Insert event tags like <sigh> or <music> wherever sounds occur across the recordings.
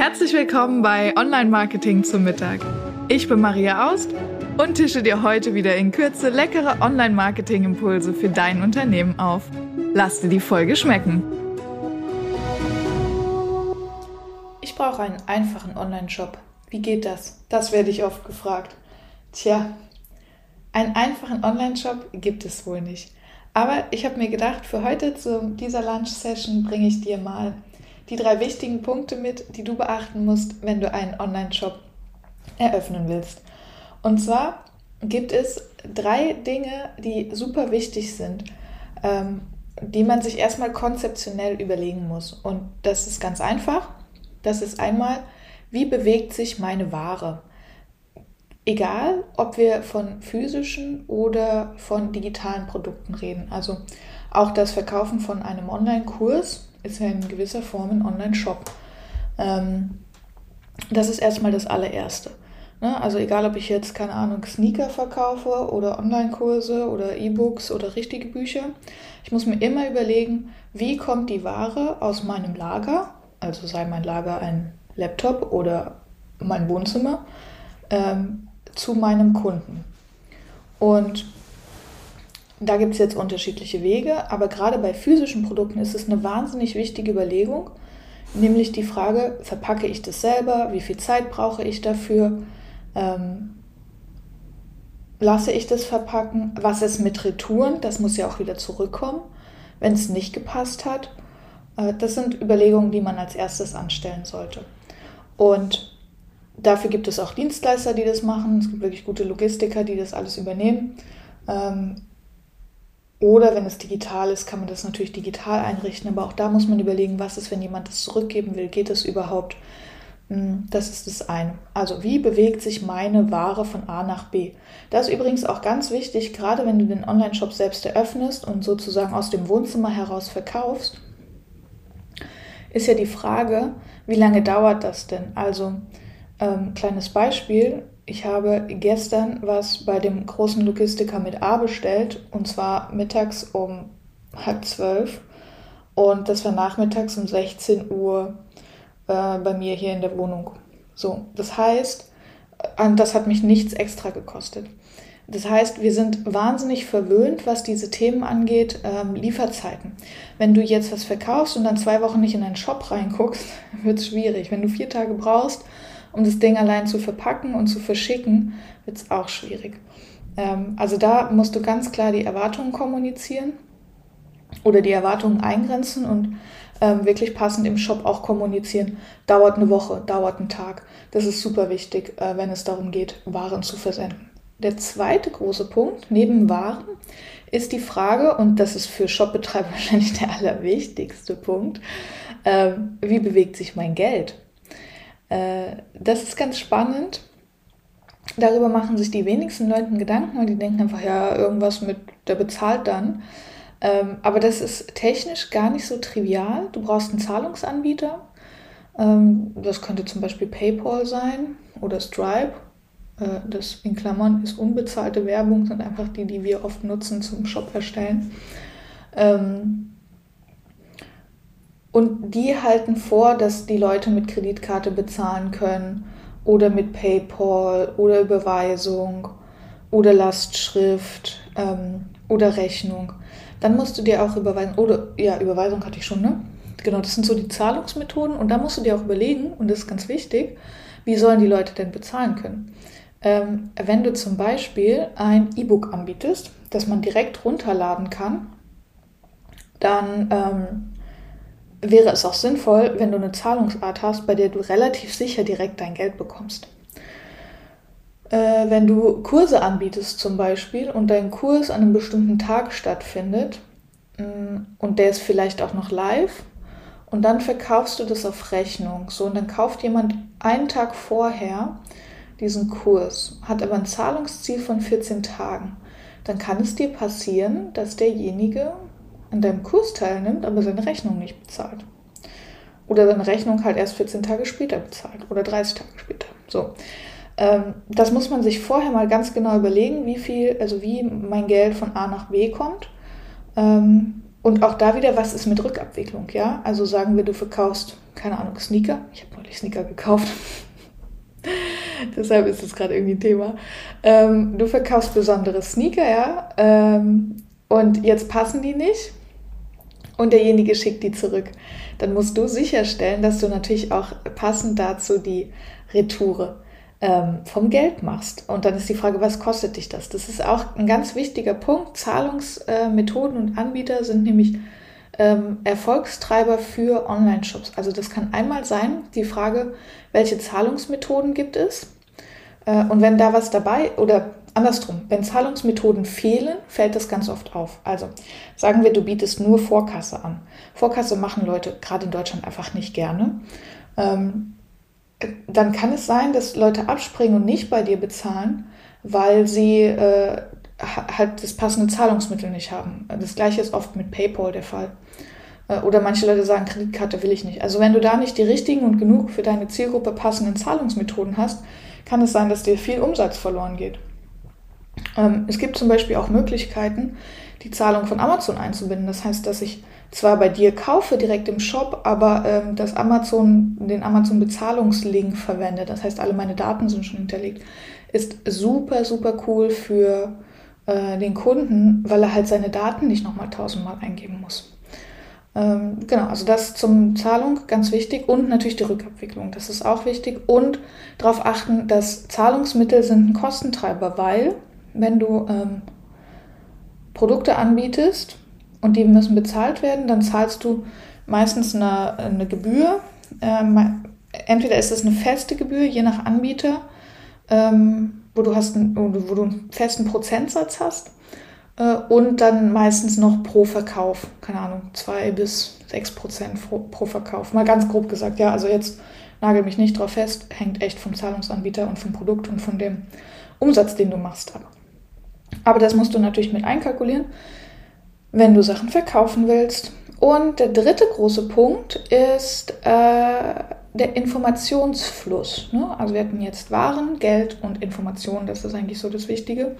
Herzlich willkommen bei Online Marketing zum Mittag. Ich bin Maria Aust und tische dir heute wieder in Kürze leckere Online Marketing Impulse für dein Unternehmen auf. Lass dir die Folge schmecken. Ich brauche einen einfachen Online-Shop. Wie geht das? Das werde ich oft gefragt. Tja, einen einfachen Online-Shop gibt es wohl nicht. Aber ich habe mir gedacht, für heute zu dieser Lunch-Session bringe ich dir mal die drei wichtigen Punkte mit, die du beachten musst, wenn du einen Online-Shop eröffnen willst. Und zwar gibt es drei Dinge, die super wichtig sind, ähm, die man sich erstmal konzeptionell überlegen muss. Und das ist ganz einfach. Das ist einmal, wie bewegt sich meine Ware? Egal, ob wir von physischen oder von digitalen Produkten reden. Also auch das Verkaufen von einem Online-Kurs ist ja in gewisser Form ein Online-Shop. Ähm, das ist erstmal das allererste. Ne? Also egal, ob ich jetzt, keine Ahnung, Sneaker verkaufe oder Online-Kurse oder E-Books oder richtige Bücher. Ich muss mir immer überlegen, wie kommt die Ware aus meinem Lager, also sei mein Lager ein Laptop oder mein Wohnzimmer, ähm, zu meinem Kunden. Und da gibt es jetzt unterschiedliche Wege, aber gerade bei physischen Produkten ist es eine wahnsinnig wichtige Überlegung, nämlich die Frage, verpacke ich das selber, wie viel Zeit brauche ich dafür, ähm, lasse ich das verpacken, was ist mit Retouren, das muss ja auch wieder zurückkommen, wenn es nicht gepasst hat. Äh, das sind Überlegungen, die man als erstes anstellen sollte. Und dafür gibt es auch Dienstleister, die das machen, es gibt wirklich gute Logistiker, die das alles übernehmen. Ähm, oder wenn es digital ist, kann man das natürlich digital einrichten, aber auch da muss man überlegen, was ist, wenn jemand das zurückgeben will, geht das überhaupt? Hm, das ist das eine. Also wie bewegt sich meine Ware von A nach B? Das ist übrigens auch ganz wichtig, gerade wenn du den Online-Shop selbst eröffnest und sozusagen aus dem Wohnzimmer heraus verkaufst, ist ja die Frage, wie lange dauert das denn? Also ähm, kleines Beispiel, ich habe gestern was bei dem großen Logistiker mit A bestellt und zwar mittags um halb zwölf und das war nachmittags um 16 Uhr äh, bei mir hier in der Wohnung. So, das heißt, äh, das hat mich nichts extra gekostet. Das heißt, wir sind wahnsinnig verwöhnt, was diese Themen angeht, ähm, Lieferzeiten. Wenn du jetzt was verkaufst und dann zwei Wochen nicht in einen Shop reinguckst, <laughs> wird es schwierig. Wenn du vier Tage brauchst, um das Ding allein zu verpacken und zu verschicken, wird es auch schwierig. Ähm, also da musst du ganz klar die Erwartungen kommunizieren oder die Erwartungen eingrenzen und ähm, wirklich passend im Shop auch kommunizieren. Dauert eine Woche, dauert einen Tag. Das ist super wichtig, äh, wenn es darum geht, Waren zu versenden. Der zweite große Punkt neben Waren ist die Frage, und das ist für Shopbetreiber <laughs> wahrscheinlich der allerwichtigste Punkt, äh, wie bewegt sich mein Geld? Äh, das ist ganz spannend. Darüber machen sich die wenigsten Leute Gedanken und die denken einfach, ja, irgendwas mit, der bezahlt dann. Ähm, aber das ist technisch gar nicht so trivial. Du brauchst einen Zahlungsanbieter. Ähm, das könnte zum Beispiel PayPal sein oder Stripe. Äh, das in Klammern ist unbezahlte Werbung, sind einfach die, die wir oft nutzen zum Shop erstellen. Ähm, und die halten vor, dass die Leute mit Kreditkarte bezahlen können oder mit PayPal oder Überweisung oder Lastschrift ähm, oder Rechnung. Dann musst du dir auch überweisen, oder ja, Überweisung hatte ich schon, ne? Genau, das sind so die Zahlungsmethoden und da musst du dir auch überlegen, und das ist ganz wichtig, wie sollen die Leute denn bezahlen können? Ähm, wenn du zum Beispiel ein E-Book anbietest, das man direkt runterladen kann, dann ähm, wäre es auch sinnvoll, wenn du eine Zahlungsart hast, bei der du relativ sicher direkt dein Geld bekommst. Äh, wenn du Kurse anbietest zum Beispiel und dein Kurs an einem bestimmten Tag stattfindet mh, mm, und der ist vielleicht auch noch live und dann verkaufst du das auf Rechnung. So, und dann kauft jemand einen Tag vorher diesen Kurs, hat aber ein Zahlungsziel von 14 Tagen. Dann kann es dir passieren, dass derjenige an deinem Kurs teilnimmt, aber seine Rechnung nicht bezahlt. Oder seine Rechnung halt erst 14 Tage später bezahlt oder 30 Tage später. So. Ähm, das muss man sich vorher mal ganz genau überlegen, wie viel, also wie mein Geld von A nach B kommt. Ähm, und auch da wieder, was ist mit Rückabwicklung, ja? Also sagen wir, du verkaufst keine Ahnung, Sneaker. Ich habe neulich Sneaker gekauft. <laughs> Deshalb ist es gerade irgendwie ein Thema. Ähm, du verkaufst besondere Sneaker, ja. Ähm, und jetzt passen die nicht. Und derjenige schickt die zurück. Dann musst du sicherstellen, dass du natürlich auch passend dazu die Retoure ähm, vom Geld machst. Und dann ist die Frage, was kostet dich das? Das ist auch ein ganz wichtiger Punkt. Zahlungsmethoden und Anbieter sind nämlich ähm, Erfolgstreiber für Online-Shops. Also das kann einmal sein, die Frage, welche Zahlungsmethoden gibt es? Äh, und wenn da was dabei oder andersrum, wenn Zahlungsmethoden fehlen, fällt das ganz oft auf. Also sagen wir, du bietest nur Vorkasse an. Vorkasse machen Leute gerade in Deutschland einfach nicht gerne. Ähm, dann kann es sein, dass Leute abspringen und nicht bei dir bezahlen, weil sie äh, halt das passende Zahlungsmittel nicht haben. Das gleiche ist oft mit PayPal der Fall. Äh, oder manche Leute sagen, Kreditkarte will ich nicht. Also wenn du da nicht die richtigen und genug für deine Zielgruppe passenden Zahlungsmethoden hast, kann es sein, dass dir viel Umsatz verloren geht. Ähm, es gibt zum Beispiel auch Möglichkeiten, die Zahlung von Amazon einzubinden. Das heißt, dass ich zwar bei dir kaufe direkt im Shop, aber ähm, das Amazon, den Amazon Bezahlungslink verwende. Das heißt, alle meine Daten sind schon hinterlegt. Ist super, super cool für äh, den Kunden, weil er halt seine Daten nicht nochmal tausendmal eingeben muss. Ähm, genau, also das zum Zahlung ganz wichtig und natürlich die Rückabwicklung, das ist auch wichtig und darauf achten, dass Zahlungsmittel sind ein Kostentreiber, weil wenn du ähm, Produkte anbietest und die müssen bezahlt werden, dann zahlst du meistens eine, eine Gebühr. Ähm, entweder ist es eine feste Gebühr, je nach Anbieter, ähm, wo, du hast ein, wo du einen festen Prozentsatz hast äh, und dann meistens noch pro Verkauf, keine Ahnung, zwei bis sechs Prozent pro Verkauf. Mal ganz grob gesagt, ja, also jetzt nagel mich nicht drauf fest, hängt echt vom Zahlungsanbieter und vom Produkt und von dem Umsatz, den du machst ab. Aber das musst du natürlich mit einkalkulieren, wenn du Sachen verkaufen willst. Und der dritte große Punkt ist äh, der Informationsfluss. Ne? Also wir hatten jetzt Waren, Geld und Informationen, das ist eigentlich so das Wichtige.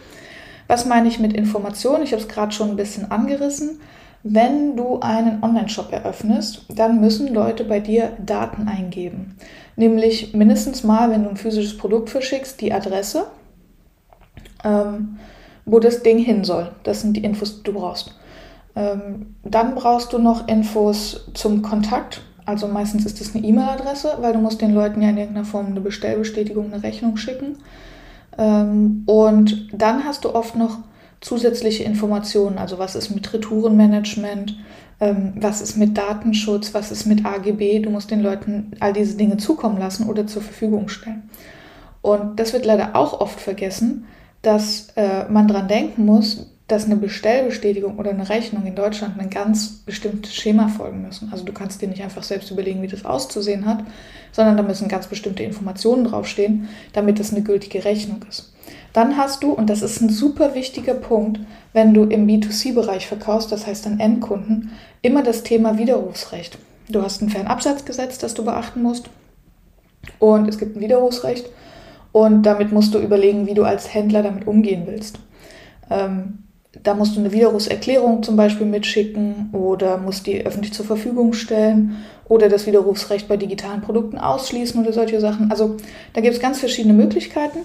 Was meine ich mit Information? Ich habe es gerade schon ein bisschen angerissen. Wenn du einen Online-Shop eröffnest, dann müssen Leute bei dir Daten eingeben. Nämlich mindestens mal, wenn du ein physisches Produkt verschickst, die Adresse, ähm, wo das Ding hin soll. Das sind die Infos, die du brauchst. Ähm, dann brauchst du noch Infos zum Kontakt. Also meistens ist das eine E-Mail-Adresse, weil du musst den Leuten ja in irgendeiner Form eine Bestellbestätigung, eine Rechnung schicken. Ähm, und dann hast du oft noch zusätzliche Informationen, also was ist mit Retourenmanagement, ähm, was ist mit Datenschutz, was ist mit AGB. Du musst den Leuten all diese Dinge zukommen lassen oder zur Verfügung stellen. Und das wird leider auch oft vergessen, dass äh, man daran denken muss, dass eine Bestellbestätigung oder eine Rechnung in Deutschland ein ganz bestimmtes Schema folgen müssen. Also du kannst dir nicht einfach selbst überlegen, wie das auszusehen hat, sondern da müssen ganz bestimmte Informationen draufstehen, damit das eine gültige Rechnung ist. Dann hast du, und das ist ein super wichtiger Punkt, wenn du im B2C-Bereich verkaufst, das heißt an Endkunden, immer das Thema Widerrufsrecht. Du hast ein Fernabsatzgesetz, das du beachten musst. Und es gibt ein Widerrufsrecht. Und damit musst du überlegen, wie du als Händler damit umgehen willst. Ähm, da musst du eine Widerrufserklärung zum Beispiel mitschicken oder musst die öffentlich zur Verfügung stellen oder das Widerrufsrecht bei digitalen Produkten ausschließen oder solche Sachen. Also da gibt es ganz verschiedene Möglichkeiten.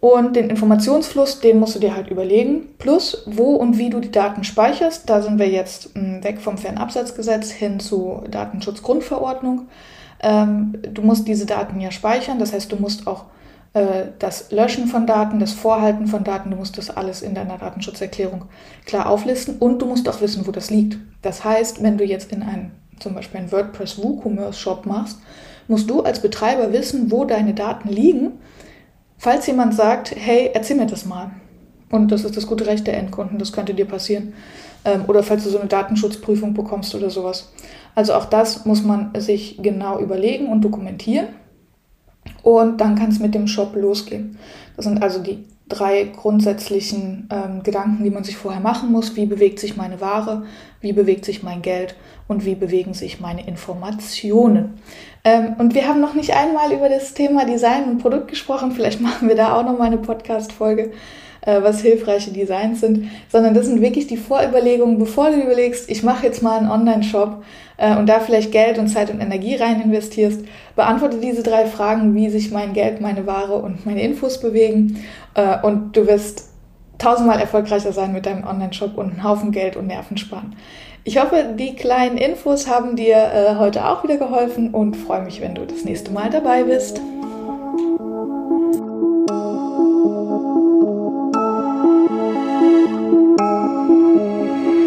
Und den Informationsfluss, den musst du dir halt überlegen. Plus, wo und wie du die Daten speicherst. Da sind wir jetzt hm, weg vom Fernabsatzgesetz hin zu Datenschutzgrundverordnung. Ähm, du musst diese Daten ja speichern. Das heißt, du musst auch das Löschen von Daten, das Vorhalten von Daten, du musst das alles in deiner Datenschutzerklärung klar auflisten und du musst auch wissen, wo das liegt. Das heißt, wenn du jetzt in einen, zum Beispiel einen WordPress WooCommerce Shop machst, musst du als Betreiber wissen, wo deine Daten liegen, falls jemand sagt, hey, erzähl mir das mal. Und das ist das gute Recht der Endkunden, das könnte dir passieren. Ähm, oder falls du so eine Datenschutzprüfung bekommst oder sowas. Also auch das muss man sich genau überlegen und dokumentieren. Und dann kann es mit dem Shop losgehen. Das sind also die drei grundsätzlichen ähm, Gedanken, die man sich vorher machen muss. Wie bewegt sich meine Ware? Wie bewegt sich mein Geld? Und wie bewegen sich meine Informationen? Ähm, und wir haben noch nicht einmal über das Thema Design und Produkt gesprochen. Vielleicht <laughs> machen wir da auch noch mal eine Podcast-Folge. Äh, was hilfreiche Designs sind, sondern das sind wirklich die Vorüberlegungen, bevor du überlegst, ich mache jetzt mal einen Online-Shop äh, und da vielleicht Geld und Zeit und Energie rein investierst, beantworte diese drei Fragen, wie sich mein Geld, meine Ware und meine Infos bewegen äh, und du wirst tausendmal erfolgreicher sein mit deinem Online-Shop und einen Haufen Geld und Nerven sparen. Ich hoffe, die kleinen Infos haben dir äh, heute auch wieder geholfen und freue mich, wenn du das nächste Mal dabei bist.